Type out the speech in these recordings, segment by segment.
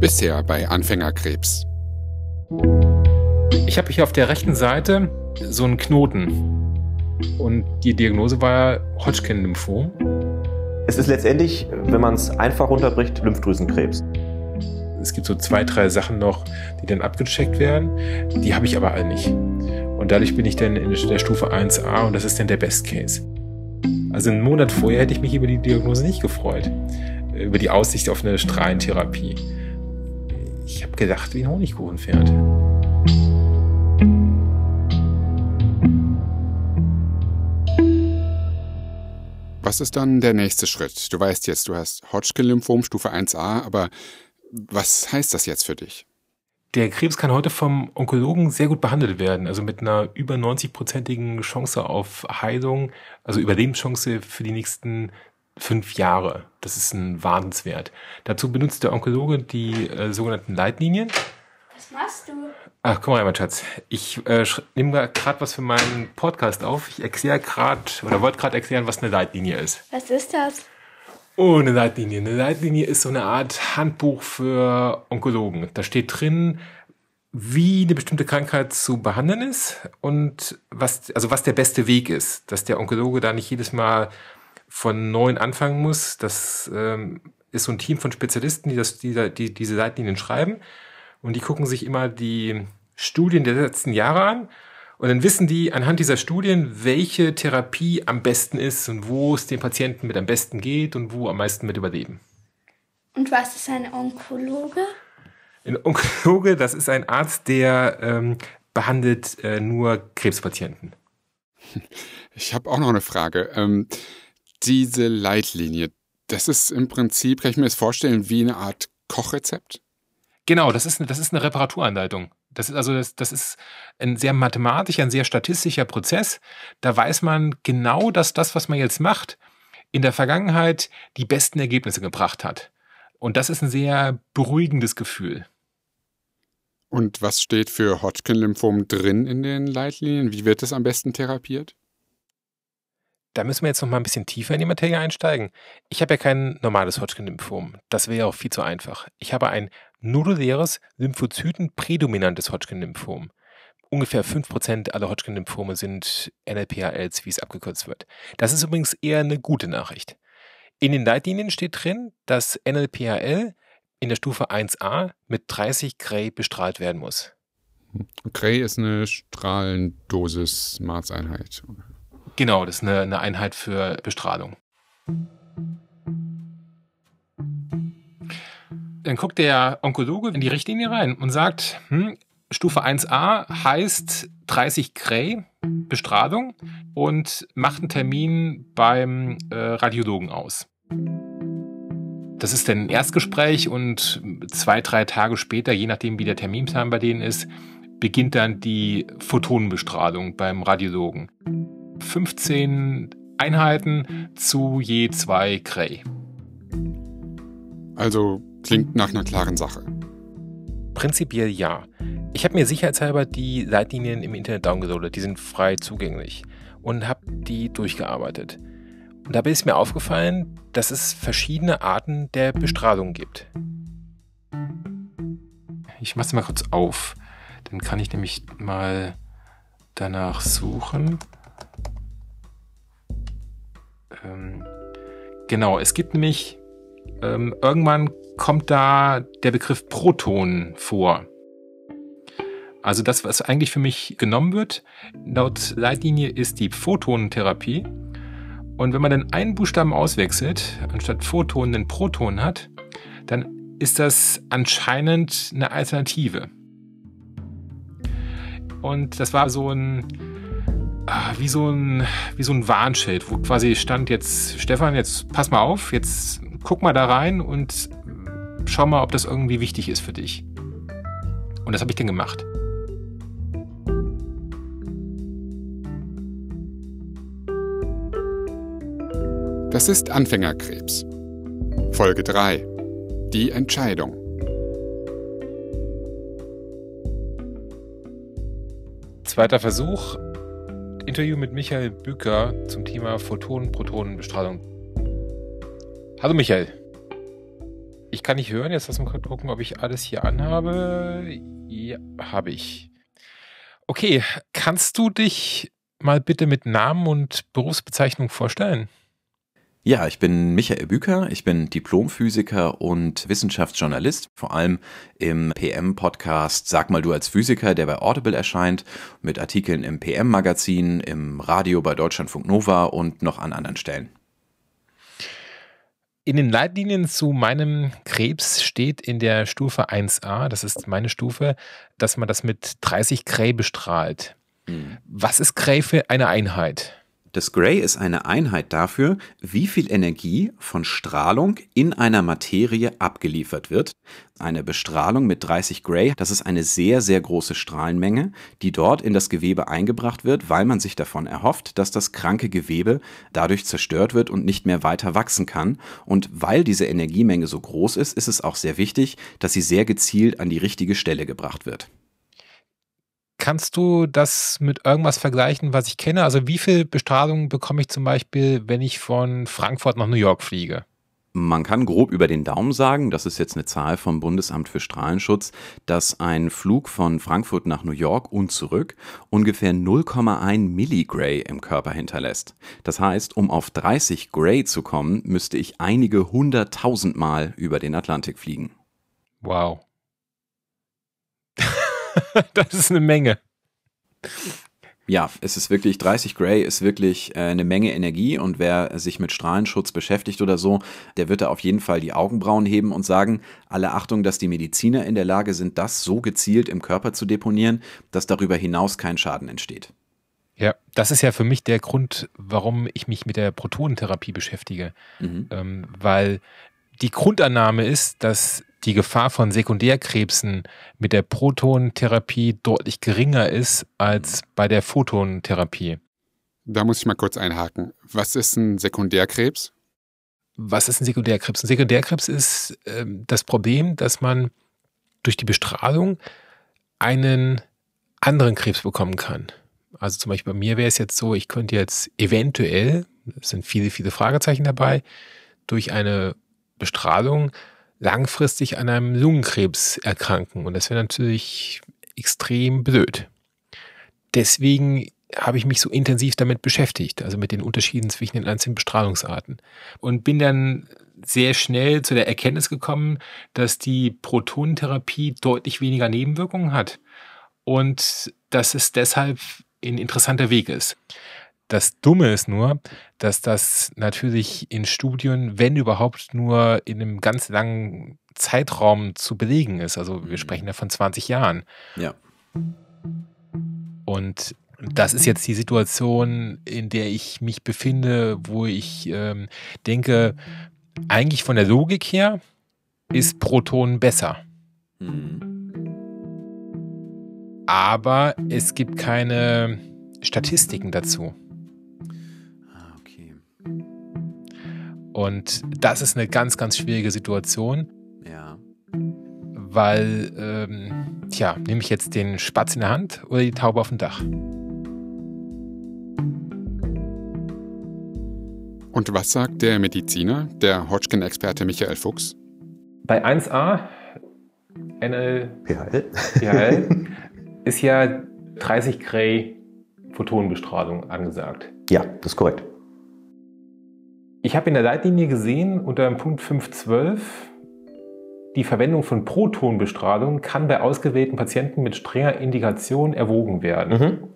Bisher bei Anfängerkrebs. Ich habe hier auf der rechten Seite so einen Knoten. Und die Diagnose war Hodgkin-Lymphom. Es ist letztendlich, wenn man es einfach runterbricht, Lymphdrüsenkrebs. Es gibt so zwei, drei Sachen noch, die dann abgecheckt werden. Die habe ich aber alle nicht. Und dadurch bin ich dann in der Stufe 1a und das ist dann der Best Case. Also einen Monat vorher hätte ich mich über die Diagnose nicht gefreut. Über die Aussicht auf eine Strahlentherapie. Ich habe gedacht, wie ein Honigkuchen fährt. Was ist dann der nächste Schritt? Du weißt jetzt, du hast Hodgkin-Lymphom Stufe 1a, aber was heißt das jetzt für dich? Der Krebs kann heute vom Onkologen sehr gut behandelt werden, also mit einer über 90-prozentigen Chance auf Heilung, also Überlebenschance für die nächsten fünf Jahre. Das ist ein Wahnsinnswert. Dazu benutzt der Onkologe die äh, sogenannten Leitlinien. Was machst du? Ach, guck mal, mein Schatz. Ich äh, nehme gerade was für meinen Podcast auf. Ich erkläre gerade oder wollte gerade erklären, was eine Leitlinie ist. Was ist das? Oh, eine Leitlinie. Eine Leitlinie ist so eine Art Handbuch für Onkologen. Da steht drin, wie eine bestimmte Krankheit zu behandeln ist und was, also was der beste Weg ist, dass der Onkologe da nicht jedes Mal von neuen anfangen muss. Das ähm, ist so ein Team von Spezialisten, die, das, die, die diese Leitlinien schreiben und die gucken sich immer die Studien der letzten Jahre an und dann wissen die anhand dieser Studien, welche Therapie am besten ist und wo es den Patienten mit am besten geht und wo am meisten mit überleben. Und was ist ein Onkologe? Ein Onkologe, das ist ein Arzt, der ähm, behandelt äh, nur Krebspatienten. Ich habe auch noch eine Frage. Ähm, diese Leitlinie, das ist im Prinzip, kann ich mir das vorstellen, wie eine Art Kochrezept? Genau, das ist eine, das ist eine Reparaturanleitung. Das ist also das, das ist ein sehr mathematischer, ein sehr statistischer Prozess. Da weiß man genau, dass das, was man jetzt macht, in der Vergangenheit die besten Ergebnisse gebracht hat. Und das ist ein sehr beruhigendes Gefühl. Und was steht für Hodgkin-Lymphom drin in den Leitlinien? Wie wird es am besten therapiert? Da müssen wir jetzt noch mal ein bisschen tiefer in die Materie einsteigen. Ich habe ja kein normales Hodgkin-Lymphom. Das wäre auch viel zu einfach. Ich habe ein noduläres, lymphozytenprädominantes Hodgkin-Lymphom. Ungefähr 5% aller Hodgkin-Lymphome sind NLPHLs, wie es abgekürzt wird. Das ist übrigens eher eine gute Nachricht. In den Leitlinien steht drin, dass NLPHL in der Stufe 1a mit 30 Gray bestrahlt werden muss. Gray ist eine Strahlendosis-Maßeinheit. Genau, das ist eine, eine Einheit für Bestrahlung. Dann guckt der Onkologe in die Richtlinie rein und sagt, hm, Stufe 1a heißt 30 Gray Bestrahlung und macht einen Termin beim äh, Radiologen aus. Das ist dann ein Erstgespräch und zwei, drei Tage später, je nachdem wie der Terminplan bei denen ist, beginnt dann die Photonenbestrahlung beim Radiologen. 15 Einheiten zu je zwei Gray. Also klingt nach einer klaren Sache. Prinzipiell ja. Ich habe mir sicherheitshalber die Leitlinien im Internet downgeloadet, die sind frei zugänglich und habe die durchgearbeitet. Und dabei ist mir aufgefallen, dass es verschiedene Arten der Bestrahlung gibt. Ich mache es mal kurz auf. Dann kann ich nämlich mal danach suchen. Ähm, genau, es gibt nämlich ähm, irgendwann kommt da der Begriff Proton vor. Also das, was eigentlich für mich genommen wird, laut Leitlinie ist die Photonentherapie. Und wenn man dann einen Buchstaben auswechselt, anstatt Photon einen Proton hat, dann ist das anscheinend eine Alternative. Und das war so ein, ah, wie so ein, wie so ein Warnschild, wo quasi stand jetzt, Stefan, jetzt pass mal auf, jetzt guck mal da rein und schau mal, ob das irgendwie wichtig ist für dich. Und das habe ich dann gemacht. Das ist Anfängerkrebs. Folge 3. Die Entscheidung. Zweiter Versuch. Interview mit Michael Büker zum Thema Photonen-Protonenbestrahlung Hallo Michael. Ich kann nicht hören. Jetzt lass mal gucken, ob ich alles hier anhabe. Ja, habe ich. Okay, kannst du dich mal bitte mit Namen und Berufsbezeichnung vorstellen? Ja, ich bin Michael Büker, ich bin Diplomphysiker und Wissenschaftsjournalist, vor allem im PM-Podcast Sag mal du als Physiker, der bei Audible erscheint, mit Artikeln im PM-Magazin, im Radio bei Deutschlandfunk Nova und noch an anderen Stellen. In den Leitlinien zu meinem Krebs steht in der Stufe 1a, das ist meine Stufe, dass man das mit 30 Gray bestrahlt. Mhm. Was ist Gray für eine Einheit? Das Gray ist eine Einheit dafür, wie viel Energie von Strahlung in einer Materie abgeliefert wird. Eine Bestrahlung mit 30 Gray, das ist eine sehr, sehr große Strahlenmenge, die dort in das Gewebe eingebracht wird, weil man sich davon erhofft, dass das kranke Gewebe dadurch zerstört wird und nicht mehr weiter wachsen kann. Und weil diese Energiemenge so groß ist, ist es auch sehr wichtig, dass sie sehr gezielt an die richtige Stelle gebracht wird. Kannst du das mit irgendwas vergleichen, was ich kenne? Also wie viel Bestrahlung bekomme ich zum Beispiel, wenn ich von Frankfurt nach New York fliege? Man kann grob über den Daumen sagen, das ist jetzt eine Zahl vom Bundesamt für Strahlenschutz, dass ein Flug von Frankfurt nach New York und zurück ungefähr 0,1 Milligray im Körper hinterlässt. Das heißt, um auf 30 Gray zu kommen, müsste ich einige hunderttausend Mal über den Atlantik fliegen. Wow. das ist eine Menge. Ja, es ist wirklich, 30 Gray ist wirklich äh, eine Menge Energie und wer sich mit Strahlenschutz beschäftigt oder so, der wird da auf jeden Fall die Augenbrauen heben und sagen, alle Achtung, dass die Mediziner in der Lage sind, das so gezielt im Körper zu deponieren, dass darüber hinaus kein Schaden entsteht. Ja, das ist ja für mich der Grund, warum ich mich mit der Protonentherapie beschäftige. Mhm. Ähm, weil die Grundannahme ist, dass die Gefahr von Sekundärkrebsen mit der Protontherapie deutlich geringer ist als bei der Photontherapie. Da muss ich mal kurz einhaken. Was ist ein Sekundärkrebs? Was ist ein Sekundärkrebs? Ein Sekundärkrebs ist äh, das Problem, dass man durch die Bestrahlung einen anderen Krebs bekommen kann. Also zum Beispiel bei mir wäre es jetzt so, ich könnte jetzt eventuell, es sind viele, viele Fragezeichen dabei, durch eine Bestrahlung langfristig an einem Lungenkrebs erkranken. Und das wäre natürlich extrem blöd. Deswegen habe ich mich so intensiv damit beschäftigt, also mit den Unterschieden zwischen den einzelnen Bestrahlungsarten. Und bin dann sehr schnell zu der Erkenntnis gekommen, dass die Protonentherapie deutlich weniger Nebenwirkungen hat und dass es deshalb ein interessanter Weg ist. Das Dumme ist nur, dass das natürlich in Studien, wenn überhaupt, nur in einem ganz langen Zeitraum zu belegen ist. Also wir mhm. sprechen ja von 20 Jahren. Ja. Und das ist jetzt die Situation, in der ich mich befinde, wo ich ähm, denke, eigentlich von der Logik her ist Proton besser. Mhm. Aber es gibt keine Statistiken dazu. Und das ist eine ganz, ganz schwierige Situation. Ja. Weil, ähm, tja, nehme ich jetzt den Spatz in der Hand oder die Taube auf dem Dach? Und was sagt der Mediziner, der Hodgkin-Experte Michael Fuchs? Bei 1a NL PHL, PHL ist ja 30 Gray Photonenbestrahlung angesagt. Ja, das ist korrekt. Ich habe in der Leitlinie gesehen, unter dem Punkt 5.12, die Verwendung von Protonbestrahlung kann bei ausgewählten Patienten mit strenger Indikation erwogen werden. Mhm.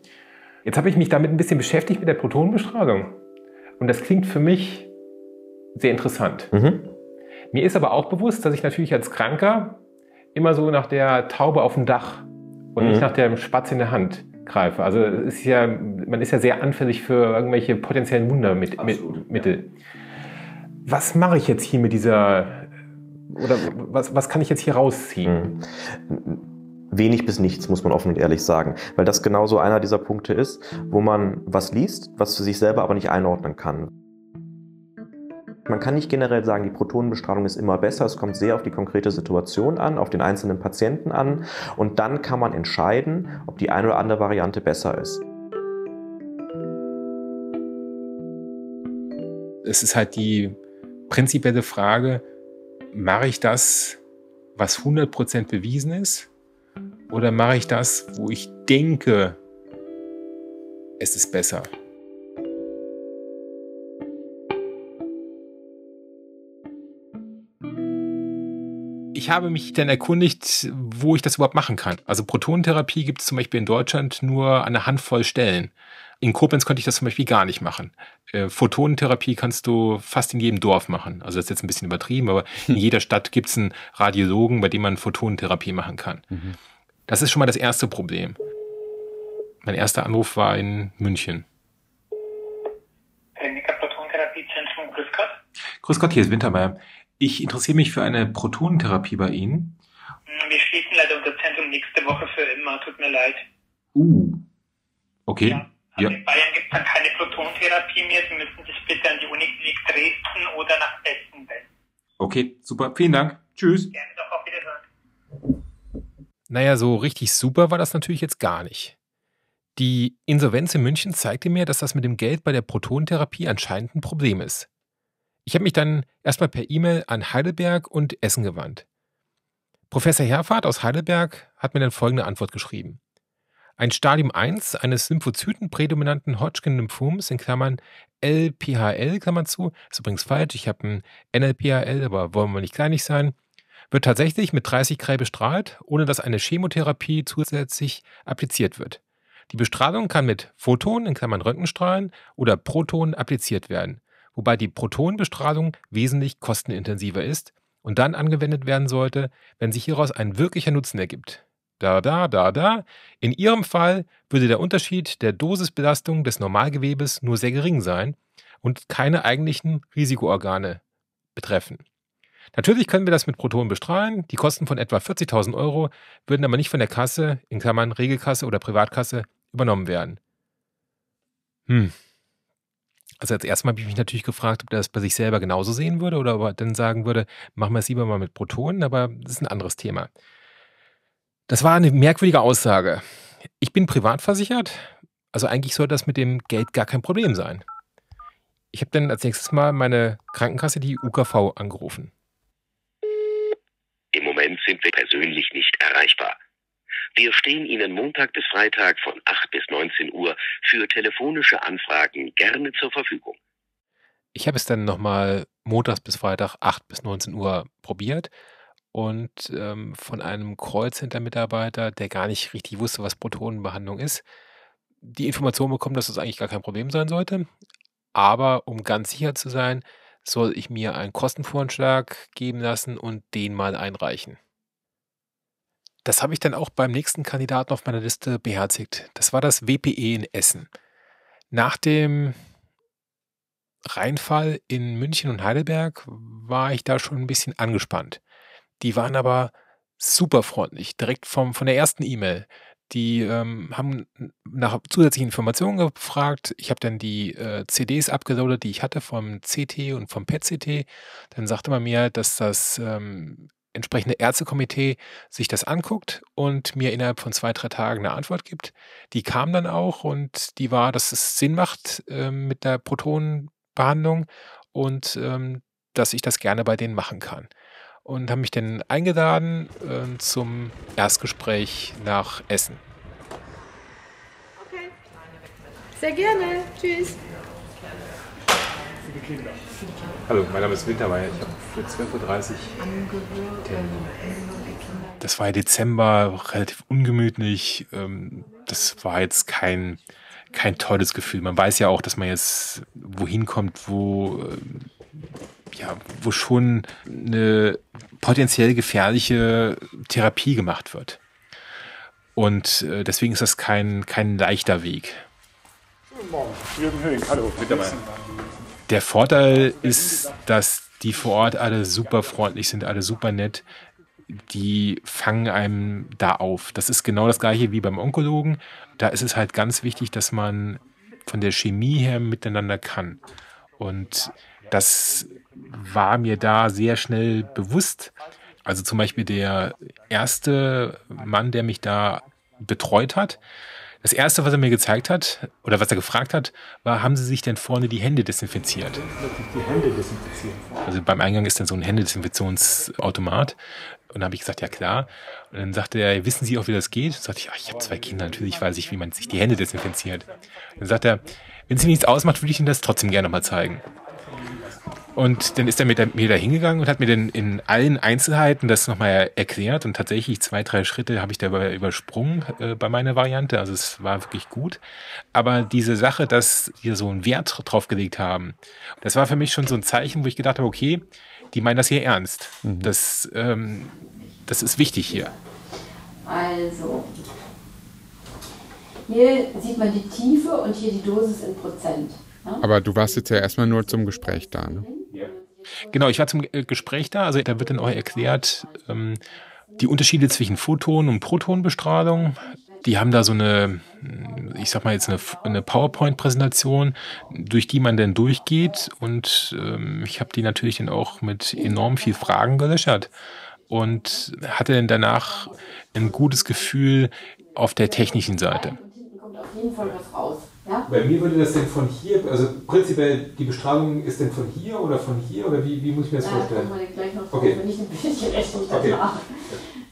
Jetzt habe ich mich damit ein bisschen beschäftigt mit der Protonenbestrahlung. Und das klingt für mich sehr interessant. Mhm. Mir ist aber auch bewusst, dass ich natürlich als Kranker immer so nach der Taube auf dem Dach und mhm. nicht nach dem Spatz in der Hand greife. Also ist ja, man ist ja sehr anfällig für irgendwelche potenziellen Wundermittel. Ja. Was mache ich jetzt hier mit dieser, oder was, was kann ich jetzt hier rausziehen? Hm. Wenig bis nichts, muss man offen und ehrlich sagen. Weil das genauso einer dieser Punkte ist, wo man was liest, was für sich selber aber nicht einordnen kann. Man kann nicht generell sagen, die Protonenbestrahlung ist immer besser. Es kommt sehr auf die konkrete Situation an, auf den einzelnen Patienten an. Und dann kann man entscheiden, ob die eine oder andere Variante besser ist. Es ist halt die prinzipielle Frage, mache ich das, was 100% bewiesen ist? Oder mache ich das, wo ich denke, es ist besser? Ich habe mich dann erkundigt, wo ich das überhaupt machen kann. Also Protonentherapie gibt es zum Beispiel in Deutschland nur an einer Handvoll Stellen. In Koblenz konnte ich das zum Beispiel gar nicht machen. Äh, Photonentherapie kannst du fast in jedem Dorf machen. Also das ist jetzt ein bisschen übertrieben, aber in jeder Stadt gibt es einen Radiologen, bei dem man Photonentherapie machen kann. Mhm. Das ist schon mal das erste Problem. Mein erster Anruf war in München. Kliniker Protontherapiezentrum, grüß Gott. Grüß Gott, hier ist Wintermeyer. Ich interessiere mich für eine Protonentherapie bei Ihnen. Wir schließen leider unser Zentrum nächste Woche für immer. Tut mir leid. Uh. Okay. Ja. Also ja. In Bayern gibt es dann keine Protontherapie mehr. Sie müssen sich bitte an die Uniklinik Dresden oder nach Essen wenden. Okay, super. Vielen Dank. Tschüss. Gerne doch auf Wiedersehen. Naja, so richtig super war das natürlich jetzt gar nicht. Die Insolvenz in München zeigte mir, dass das mit dem Geld bei der Protonentherapie anscheinend ein Problem ist. Ich habe mich dann erstmal per E-Mail an Heidelberg und Essen gewandt. Professor Herfahrt aus Heidelberg hat mir dann folgende Antwort geschrieben. Ein Stadium 1 eines Lymphozyten-prädominanten Hodgkin-Lymphoms in Klammern LPHL, Klammern zu, ist übrigens falsch, ich habe ein NLPHL, aber wollen wir nicht kleinig sein, wird tatsächlich mit 30 Gray bestrahlt, ohne dass eine Chemotherapie zusätzlich appliziert wird. Die Bestrahlung kann mit Photonen, in Klammern Röntgenstrahlen, oder Protonen appliziert werden wobei die Protonenbestrahlung wesentlich kostenintensiver ist und dann angewendet werden sollte, wenn sich hieraus ein wirklicher Nutzen ergibt. Da, da, da, da. In Ihrem Fall würde der Unterschied der Dosisbelastung des Normalgewebes nur sehr gering sein und keine eigentlichen Risikoorgane betreffen. Natürlich können wir das mit Protonen bestrahlen. Die Kosten von etwa 40.000 Euro würden aber nicht von der Kasse, in Klammern Regelkasse oder Privatkasse, übernommen werden. Hm, also als erstes Mal habe ich mich natürlich gefragt, ob er das bei sich selber genauso sehen würde oder ob er dann sagen würde, machen wir es lieber mal mit Protonen, aber das ist ein anderes Thema. Das war eine merkwürdige Aussage. Ich bin privat versichert, also eigentlich sollte das mit dem Geld gar kein Problem sein. Ich habe dann als nächstes Mal meine Krankenkasse, die UKV, angerufen. Im Moment sind wir persönlich nicht erreichbar. Wir stehen Ihnen Montag bis Freitag von 8 bis 19 Uhr für telefonische Anfragen gerne zur Verfügung. Ich habe es dann nochmal montags bis Freitag 8 bis 19 Uhr probiert und ähm, von einem Callcenter-Mitarbeiter, der gar nicht richtig wusste, was Protonenbehandlung ist, die Information bekommen, dass das eigentlich gar kein Problem sein sollte. Aber um ganz sicher zu sein, soll ich mir einen Kostenvorschlag geben lassen und den mal einreichen. Das habe ich dann auch beim nächsten Kandidaten auf meiner Liste beherzigt. Das war das WPE in Essen. Nach dem Reinfall in München und Heidelberg war ich da schon ein bisschen angespannt. Die waren aber super freundlich, direkt vom, von der ersten E-Mail. Die ähm, haben nach zusätzlichen Informationen gefragt. Ich habe dann die äh, CDs abgeloadet, die ich hatte vom CT und vom PET-CT. Dann sagte man mir, dass das ähm, entsprechende Ärztekomitee sich das anguckt und mir innerhalb von zwei, drei Tagen eine Antwort gibt. Die kam dann auch und die war, dass es Sinn macht äh, mit der Protonenbehandlung und ähm, dass ich das gerne bei denen machen kann. Und haben mich dann eingeladen äh, zum Erstgespräch nach Essen. Okay. Sehr gerne. Tschüss. Kinder. Hallo, mein Name ist Wintermeier. Ich habe für 12.30 Uhr Termin. Das war Dezember, relativ ungemütlich. Ähm, das war jetzt kein, kein tolles Gefühl. Man weiß ja auch, dass man jetzt wohin kommt, wo, äh, ja, wo schon eine potenziell gefährliche Therapie gemacht wird. Und äh, deswegen ist das kein, kein leichter Weg. Guten Morgen, Jürgen Höhing. Hallo, Wintermeier. Der Vorteil ist, dass die vor Ort alle super freundlich sind, alle super nett. Die fangen einem da auf. Das ist genau das gleiche wie beim Onkologen. Da ist es halt ganz wichtig, dass man von der Chemie her miteinander kann. Und das war mir da sehr schnell bewusst. Also zum Beispiel der erste Mann, der mich da betreut hat, Das erste, was er mir gezeigt hat, oder was er gefragt hat, war, haben Sie sich denn vorne die Hände desinfiziert? Die Hände desinfizieren. Also beim Eingang ist dann so ein Händedesinfektionsautomat. Und dann habe ich gesagt, ja klar. Und dann sagte er, wissen Sie auch, wie das geht? Dann sagte ich, ja, ich habe zwei Kinder, natürlich weiß ich, wie man sich die Hände desinfiziert. Dann sagt er, wenn es Ihnen nichts ausmacht, würde ich Ihnen das trotzdem gerne mal zeigen. Und dann ist er mit mir da hingegangen und hat mir dann in allen Einzelheiten das nochmal erklärt. Und tatsächlich zwei, drei Schritte habe ich dabei übersprungen äh, bei meiner Variante. Also es war wirklich gut. Aber diese Sache, dass wir so einen Wert drauf gelegt haben, das war für mich schon so ein Zeichen, wo ich gedacht habe, okay, die meinen das hier ernst. Mhm. Das, ähm, das ist wichtig hier. Also, hier sieht man die Tiefe und hier die Dosis in Prozent. Ne? Aber du warst jetzt ja erstmal nur zum Gespräch da, ne? Genau, ich war zum äh, Gespräch da. Also da wird dann auch erklärt, ähm, die Unterschiede zwischen Photon- und Protonbestrahlung. Die haben da so eine, ich sag mal jetzt eine, eine PowerPoint-Präsentation, durch die man dann durchgeht. Und ähm, ich habe die natürlich dann auch mit enorm viel Fragen gelöchert und hatte dann danach ein gutes Gefühl auf der technischen Seite. Auf jeden Fall was raus. Ja? Bei mir würde das denn von hier, also prinzipiell die Bestrahlung ist denn von hier oder von hier oder wie, wie muss ich mir das ja, vorstellen? Da gleich noch okay. wenn ich ein bisschen Rechnung okay.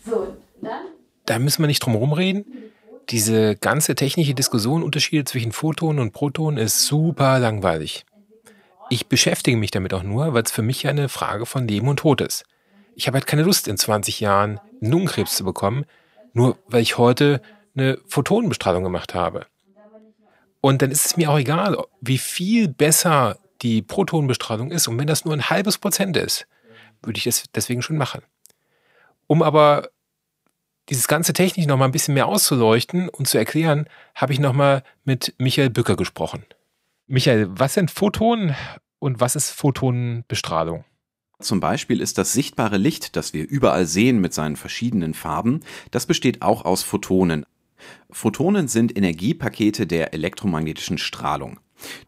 So, dann. Da müssen wir nicht drum herum reden. Diese ganze technische Diskussion, Unterschiede zwischen Photonen und Protonen, ist super langweilig. Ich beschäftige mich damit auch nur, weil es für mich ja eine Frage von Leben und Tod ist. Ich habe halt keine Lust, in 20 Jahren Lungenkrebs zu bekommen, nur weil ich heute eine Photonenbestrahlung gemacht habe. Und dann ist es mir auch egal, wie viel besser die Protonenbestrahlung ist. Und wenn das nur ein halbes Prozent ist, würde ich das deswegen schon machen. Um aber dieses ganze Technik noch mal ein bisschen mehr auszuleuchten und zu erklären, habe ich noch mal mit Michael Bücker gesprochen. Michael, was sind Photonen und was ist Photonenbestrahlung? Zum Beispiel ist das sichtbare Licht, das wir überall sehen mit seinen verschiedenen Farben, das besteht auch aus Photonen. Photonen sind Energiepakete der elektromagnetischen Strahlung.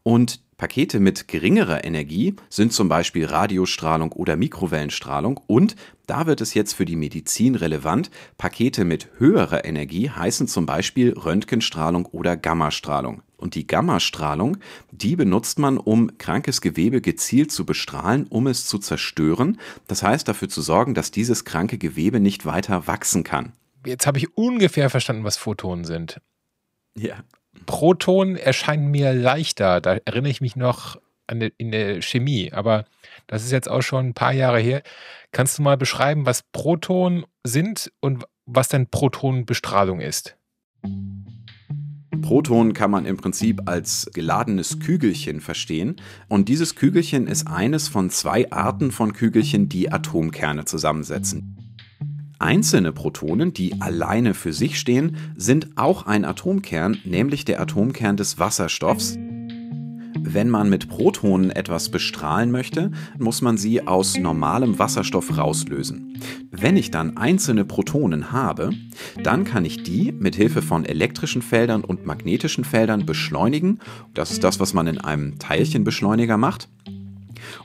Und Pakete mit geringerer Energie sind zum Beispiel Radiostrahlung oder Mikrowellenstrahlung und da wird es jetzt für die Medizin relevant. Pakete mit höherer Energie heißen zum Beispiel Röntgenstrahlung oder Gammastrahlung. Und die Gammastrahlung, die benutzt man, um krankes Gewebe gezielt zu bestrahlen, um es zu zerstören. Das heißt dafür zu sorgen, dass dieses kranke Gewebe nicht weiter wachsen kann jetzt habe ich ungefähr verstanden, was Photonen sind. Ja. Proton erscheint mir leichter. Da erinnere ich mich noch an der, in der Chemie, aber das ist jetzt auch schon ein paar Jahre her. Kannst du mal beschreiben, was Protonen sind und was denn Protonenbestrahlung ist? Proton kann man im Prinzip als geladenes Kügelchen verstehen. Und dieses Kügelchen ist eines von zwei Arten von Kügelchen, die Atomkerne zusammensetzen. Einzelne Protonen, die alleine für sich stehen, sind auch ein Atomkern, nämlich der Atomkern des Wasserstoffs. Wenn man mit Protonen etwas bestrahlen möchte, muss man sie aus normalem Wasserstoff rauslösen. Wenn ich dann einzelne Protonen habe, dann kann ich die mit Hilfe von elektrischen Feldern und magnetischen Feldern beschleunigen. Das ist das, was man in einem Teilchenbeschleuniger macht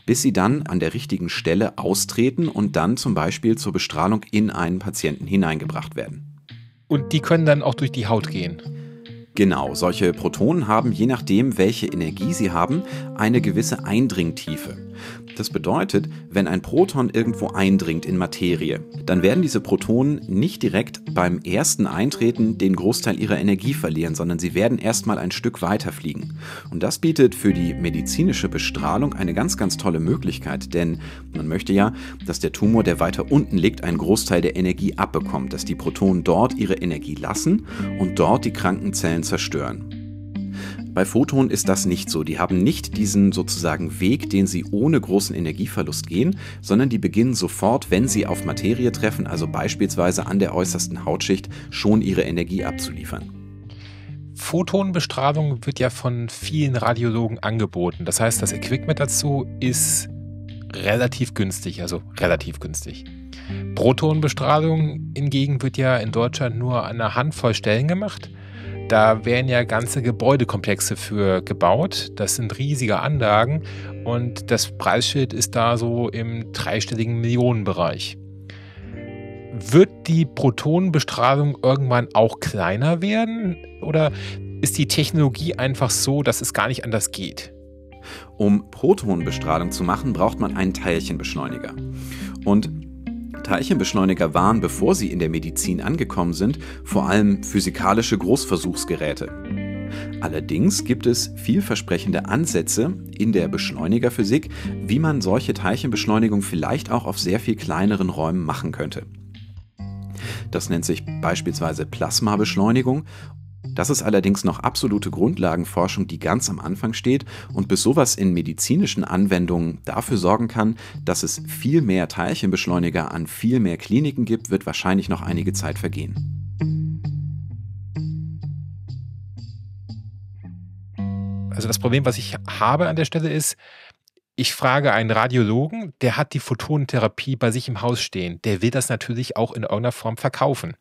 bis sie dann an der richtigen Stelle austreten und dann zum Beispiel zur Bestrahlung in einen Patienten hineingebracht werden. Und die können dann auch durch die Haut gehen. Genau, solche Protonen haben, je nachdem, welche Energie sie haben, eine gewisse Eindringtiefe. Das bedeutet, wenn ein Proton irgendwo eindringt in Materie, dann werden diese Protonen nicht direkt beim ersten Eintreten den Großteil ihrer Energie verlieren, sondern sie werden erstmal ein Stück weiter fliegen. Und das bietet für die medizinische Bestrahlung eine ganz, ganz tolle Möglichkeit, denn man möchte ja, dass der Tumor, der weiter unten liegt, einen Großteil der Energie abbekommt, dass die Protonen dort ihre Energie lassen und dort die kranken Zellen zerstören. Bei Photonen ist das nicht so. Die haben nicht diesen sozusagen Weg, den sie ohne großen Energieverlust gehen, sondern die beginnen sofort, wenn sie auf Materie treffen, also beispielsweise an der äußersten Hautschicht, schon ihre Energie abzuliefern. Photonenbestrahlung wird ja von vielen Radiologen angeboten. Das heißt, das Equipment dazu ist relativ günstig, also relativ günstig. Protonenbestrahlung hingegen wird ja in Deutschland nur an einer Handvoll Stellen gemacht. Da werden ja ganze Gebäudekomplexe für gebaut. Das sind riesige Anlagen und das Preisschild ist da so im dreistelligen Millionenbereich. wird die Protonenbestrahlung irgendwann auch kleiner werden? Oder ist die Technologie einfach so, dass es gar nicht anders geht? Um Protonenbestrahlung zu machen, braucht man einen Teilchenbeschleuniger. Und Teilchenbeschleuniger waren, bevor sie in der Medizin angekommen sind, vor allem physikalische Großversuchsgeräte. Allerdings gibt es vielversprechende Ansätze in der Beschleunigerphysik, wie man solche Teilchenbeschleunigung vielleicht auch auf sehr viel kleineren Räumen machen könnte. Das nennt sich beispielsweise Plasmabeschleunigung das ist allerdings noch absolute Grundlagenforschung, die ganz am Anfang steht und bis sowas in medizinischen Anwendungen dafür sorgen kann, dass es viel mehr Teilchenbeschleuniger an viel mehr Kliniken gibt, wird wahrscheinlich noch einige Zeit vergehen. Also das Problem, was ich habe an der Stelle ist, ich frage einen Radiologen, der hat die Photonentherapie bei sich im Haus stehen. Der will das natürlich auch in irgendeiner Form verkaufen.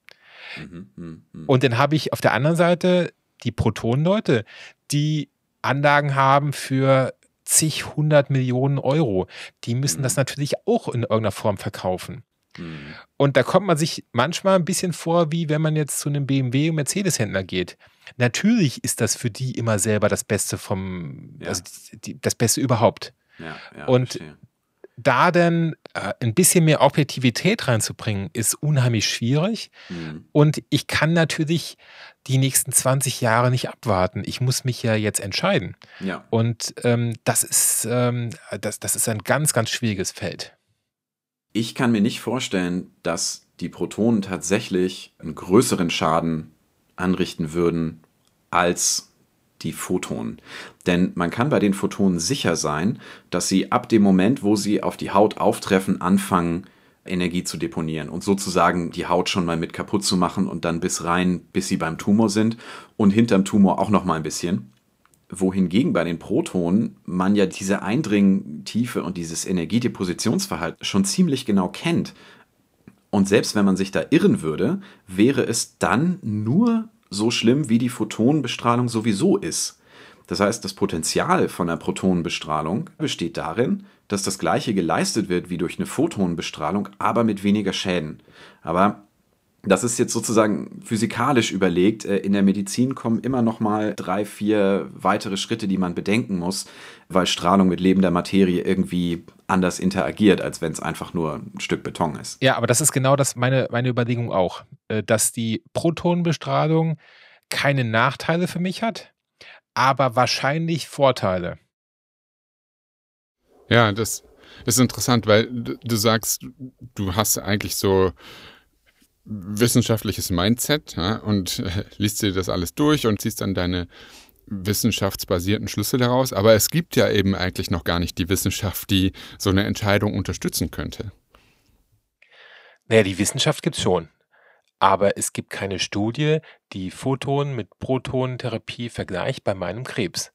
Mhm, mh, mh. Und dann habe ich auf der anderen Seite die Protonenleute, die Anlagen haben für zig, hundert Millionen Euro. Die müssen mhm. das natürlich auch in irgendeiner Form verkaufen. Mhm. Und da kommt man sich manchmal ein bisschen vor, wie wenn man jetzt zu einem BMW- und Mercedes-Händler geht. Natürlich ist das für die immer selber das Beste vom, ja. also die, das Beste überhaupt. Ja, ja, und verstehe da dann äh, ein bisschen mehr Objektivität reinzubringen, ist unheimlich schwierig. Mhm. Und ich kann natürlich die nächsten 20 Jahre nicht abwarten. Ich muss mich ja jetzt entscheiden. Ja. Und ähm, das, ist, ähm, das, das ist ein ganz, ganz schwieriges Feld. Ich kann mir nicht vorstellen, dass die Protonen tatsächlich einen größeren Schaden anrichten würden als die Photonen. Denn man kann bei den Photonen sicher sein, dass sie ab dem Moment, wo sie auf die Haut auftreffen, anfangen, Energie zu deponieren und sozusagen die Haut schon mal mit kaputt zu machen und dann bis rein, bis sie beim Tumor sind und hinterm Tumor auch noch mal ein bisschen. Wohingegen bei den Protonen man ja diese Eindringtiefe und dieses Energiedepositionsverhalten schon ziemlich genau kennt. Und selbst wenn man sich da irren würde, wäre es dann nur so schlimm, wie die Photonenbestrahlung sowieso ist. Das heißt, das Potenzial von der Protonenbestrahlung besteht darin, dass das gleiche geleistet wird wie durch eine Photonenbestrahlung, aber mit weniger Schäden. Aber das ist jetzt sozusagen physikalisch überlegt. Äh, in der Medizin kommen immer noch mal drei, vier weitere Schritte, die man bedenken muss, weil Strahlung mit lebender Materie irgendwie anders interagiert, als wenn es einfach nur ein Stück Beton ist. Ja, aber das ist genau das meine, meine Überlegung auch, äh, dass die Protonenbestrahlung keine Nachteile für mich hat, aber wahrscheinlich Vorteile. Ja, das ist interessant, weil du sagst, du hast eigentlich so wissenschaftliches Mindset ja, und äh, liest dir das alles durch und ziehst dann deine wissenschaftsbasierten Schlüsse daraus. Aber es gibt ja eben eigentlich noch gar nicht die Wissenschaft, die so eine Entscheidung unterstützen könnte. Naja, die Wissenschaft gibt es schon. Aber es gibt keine Studie, die Photon mit Protonentherapie vergleicht bei meinem Krebs.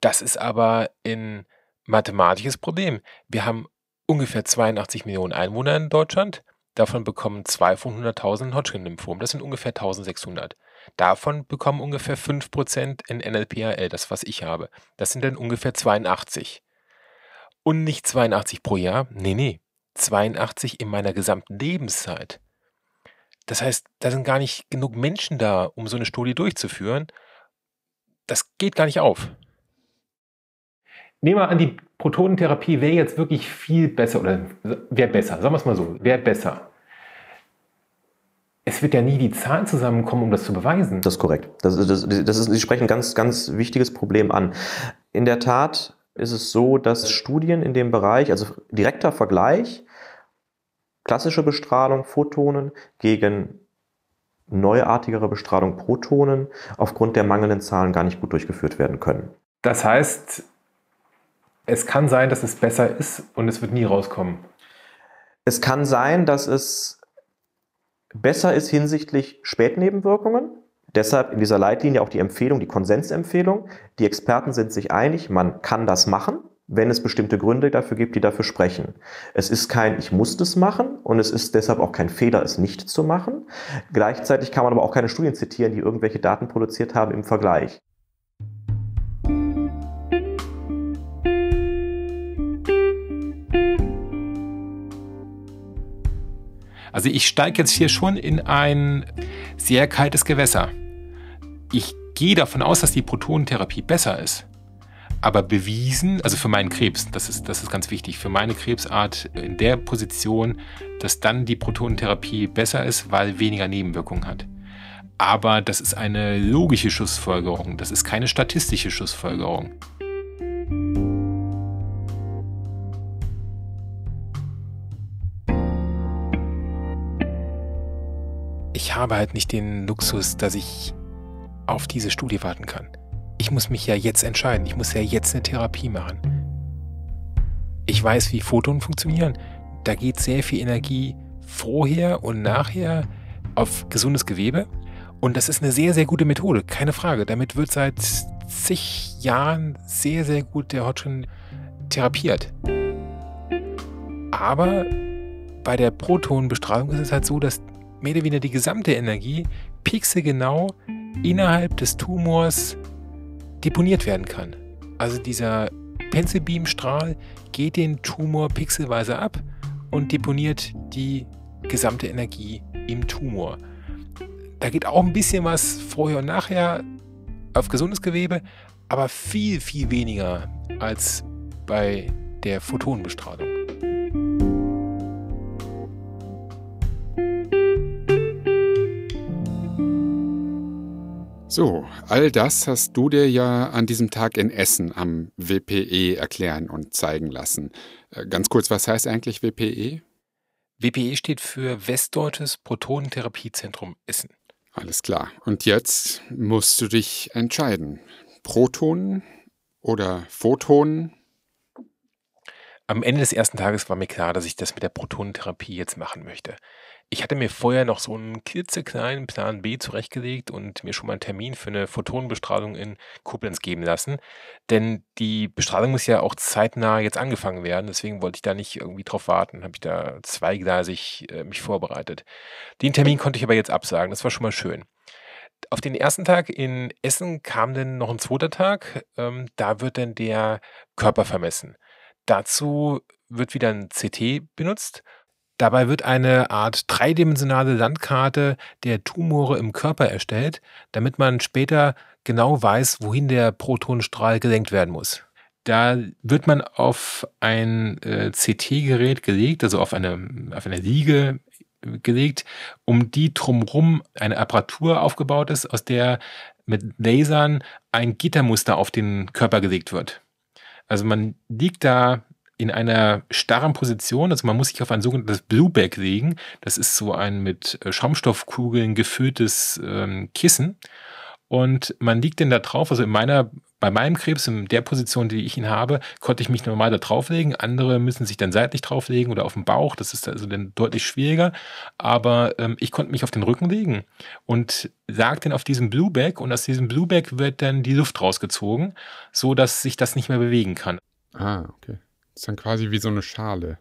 Das ist aber ein mathematisches Problem. Wir haben ungefähr 82 Millionen Einwohner in Deutschland Davon bekommen zwei von 100.000 Hodgkin-Lymphom. Das sind ungefähr 1600. Davon bekommen ungefähr 5% in NLPAL, das was ich habe. Das sind dann ungefähr 82. Und nicht 82 pro Jahr, nee, nee, 82 in meiner gesamten Lebenszeit. Das heißt, da sind gar nicht genug Menschen da, um so eine Studie durchzuführen. Das geht gar nicht auf. Nehmen wir an, die Protonentherapie wäre jetzt wirklich viel besser oder wäre besser, sagen wir es mal so, wäre besser. Es wird ja nie die Zahlen zusammenkommen, um das zu beweisen. Das ist korrekt. Das, das, das ist, Sie sprechen ein ganz, ganz wichtiges Problem an. In der Tat ist es so, dass Studien in dem Bereich, also direkter Vergleich, klassische Bestrahlung, Photonen gegen neuartigere Bestrahlung, Protonen, aufgrund der mangelnden Zahlen gar nicht gut durchgeführt werden können. Das heißt, es kann sein, dass es besser ist und es wird nie rauskommen. Es kann sein, dass es besser ist hinsichtlich Spätnebenwirkungen. Deshalb in dieser Leitlinie auch die Empfehlung, die Konsensempfehlung. Die Experten sind sich einig, man kann das machen, wenn es bestimmte Gründe dafür gibt, die dafür sprechen. Es ist kein Ich muss das machen und es ist deshalb auch kein Fehler, es nicht zu machen. Gleichzeitig kann man aber auch keine Studien zitieren, die irgendwelche Daten produziert haben im Vergleich. Also ich steige jetzt hier schon in ein sehr kaltes Gewässer. Ich gehe davon aus, dass die Protonentherapie besser ist. Aber bewiesen, also für meinen Krebs, das ist, das ist ganz wichtig, für meine Krebsart in der Position, dass dann die Protonentherapie besser ist, weil weniger Nebenwirkungen hat. Aber das ist eine logische Schlussfolgerung, das ist keine statistische Schlussfolgerung. Habe halt nicht den Luxus, dass ich auf diese Studie warten kann. Ich muss mich ja jetzt entscheiden. Ich muss ja jetzt eine Therapie machen. Ich weiß, wie Photonen funktionieren. Da geht sehr viel Energie vorher und nachher auf gesundes Gewebe. Und das ist eine sehr, sehr gute Methode, keine Frage. Damit wird seit zig Jahren sehr, sehr gut der Hodgkin therapiert. Aber bei der Protonenbestrahlung ist es halt so, dass mehr oder weniger die gesamte Energie pixelgenau innerhalb des Tumors deponiert werden kann. Also dieser Pencilbeam-Strahl geht den Tumor pixelweise ab und deponiert die gesamte Energie im Tumor. Da geht auch ein bisschen was vorher und nachher auf gesundes Gewebe, aber viel, viel weniger als bei der Photonenbestrahlung. So, all das hast du dir ja an diesem Tag in Essen am WPE erklären und zeigen lassen. Äh, ganz kurz, was heißt eigentlich WPE? WPE steht für Westdeutsches Protonentherapiezentrum Essen. Alles klar. Und jetzt musst du dich entscheiden. Protonen oder Photonen? Am Ende des ersten Tages war mir klar, dass ich das mit der Protonentherapie jetzt machen möchte. Ich hatte mir vorher noch so einen klitzekleinen Plan B zurechtgelegt und mir schon mal einen Termin für eine Photonenbestrahlung in Koblenz geben lassen. Denn die Bestrahlung muss ja auch zeitnah jetzt angefangen werden. Deswegen wollte ich da nicht irgendwie drauf warten. Habe ich da zweigleisig äh, mich vorbereitet. Den Termin konnte ich aber jetzt absagen. Das war schon mal schön. Auf den ersten Tag in Essen kam dann noch ein zweiter Tag. Ähm, da wird dann der Körper vermessen. Dazu wird wieder ein CT benutzt Dabei wird eine Art dreidimensionale Landkarte der Tumore im Körper erstellt, damit man später genau weiß, wohin der Protonenstrahl gelenkt werden muss. Da wird man auf ein äh, CT-Gerät gelegt, also auf eine, auf eine Liege gelegt, um die drumherum eine Apparatur aufgebaut ist, aus der mit Lasern ein Gittermuster auf den Körper gelegt wird. Also man liegt da in einer starren Position. Also man muss sich auf ein sogenanntes Blueback legen. Das ist so ein mit äh, Schaumstoffkugeln gefülltes ähm, Kissen. Und man liegt denn da drauf, also in meiner, bei meinem Krebs, in der Position, die ich ihn habe, konnte ich mich normal da drauflegen. Andere müssen sich dann seitlich drauflegen oder auf dem Bauch. Das ist also dann deutlich schwieriger. Aber ähm, ich konnte mich auf den Rücken legen und lag dann auf diesem Blueback und aus diesem Blueback wird dann die Luft rausgezogen, so dass sich das nicht mehr bewegen kann. Ah, okay. Ist dann quasi wie so eine Schale.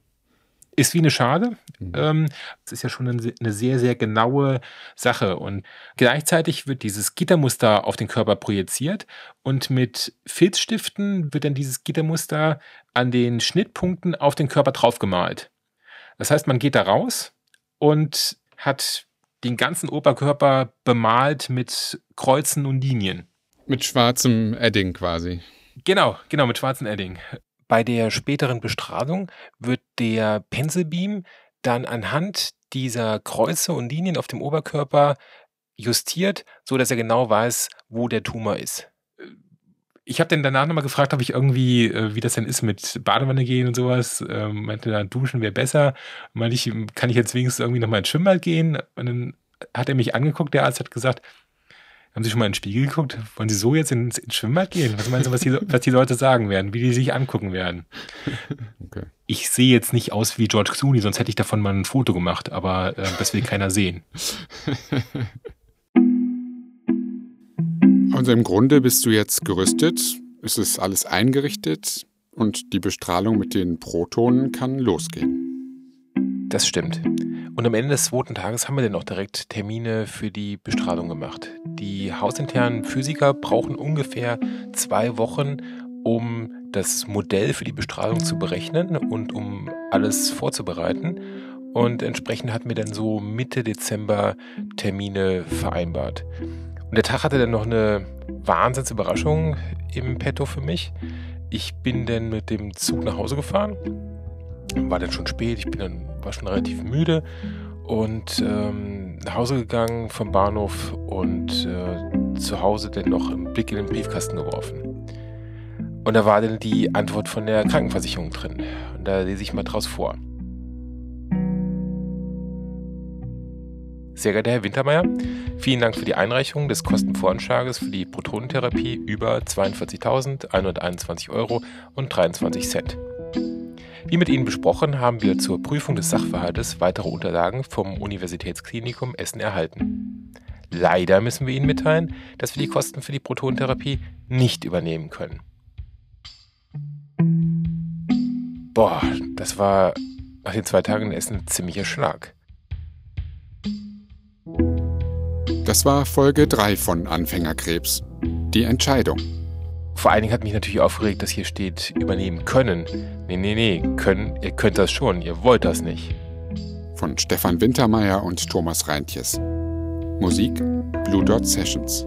Ist wie eine Schale. Mhm. Ähm, das ist ja schon eine sehr, sehr genaue Sache. Und gleichzeitig wird dieses Gittermuster auf den Körper projiziert und mit Filzstiften wird dann dieses Gittermuster an den Schnittpunkten auf den Körper draufgemalt. Das heißt, man geht da raus und hat den ganzen Oberkörper bemalt mit Kreuzen und Linien. Mit schwarzem Edding quasi. Genau, genau, mit schwarzem Edding. Bei der späteren Bestrahlung wird der Pencilbeam dann anhand dieser Kreuze und Linien auf dem Oberkörper justiert, so dass er genau weiß, wo der Tumor ist. Ich habe dann danach nochmal gefragt, ob ich irgendwie, äh, wie das denn ist mit Badewanne gehen und sowas. Ähm, meinte dann, duschen wäre besser. Meinte ich, kann ich jetzt wenigstens irgendwie nochmal ins Schwimmbad gehen? Und dann hat er mich angeguckt, der Arzt hat gesagt, haben Sie schon mal in den Spiegel geguckt? Wollen Sie so jetzt ins, ins Schwimmbad gehen? Was meinen Sie, was die, was die Leute sagen werden, wie die sich angucken werden? Okay. Ich sehe jetzt nicht aus wie George Clooney, sonst hätte ich davon mal ein Foto gemacht, aber äh, das will keiner sehen. Also im Grunde bist du jetzt gerüstet, es ist alles eingerichtet und die Bestrahlung mit den Protonen kann losgehen. Das stimmt. Und am Ende des zweiten Tages haben wir dann auch direkt Termine für die Bestrahlung gemacht. Die hausinternen Physiker brauchen ungefähr zwei Wochen, um das Modell für die Bestrahlung zu berechnen und um alles vorzubereiten. und entsprechend hatten wir dann so Mitte Dezember Termine vereinbart. Und der Tag hatte dann noch eine Wahnsinnsüberraschung im Petto für mich. Ich bin dann mit dem Zug nach Hause gefahren, war dann schon spät, ich bin dann, war schon relativ müde und ähm, nach Hause gegangen vom Bahnhof und äh, zu Hause dann noch einen Blick in den Briefkasten geworfen. Und da war dann die Antwort von der Krankenversicherung drin. Und da lese ich mal draus vor. Sehr geehrter Herr Wintermeyer, vielen Dank für die Einreichung des Kostenvoranschlages für die Protonentherapie über 42.121 Euro und 23 Cent. Wie mit Ihnen besprochen, haben wir zur Prüfung des Sachverhaltes weitere Unterlagen vom Universitätsklinikum Essen erhalten. Leider müssen wir Ihnen mitteilen, dass wir die Kosten für die Protonentherapie nicht übernehmen können. Boah, das war nach den zwei Tagen in Essen ein ziemlicher Schlag. Das war Folge 3 von Anfängerkrebs. Die Entscheidung. Vor allen Dingen hat mich natürlich aufgeregt, dass hier steht, übernehmen können. Nee, nee, nee, können, ihr könnt das schon, ihr wollt das nicht. Von Stefan Wintermeyer und Thomas Reintjes. Musik Blue Dot Sessions.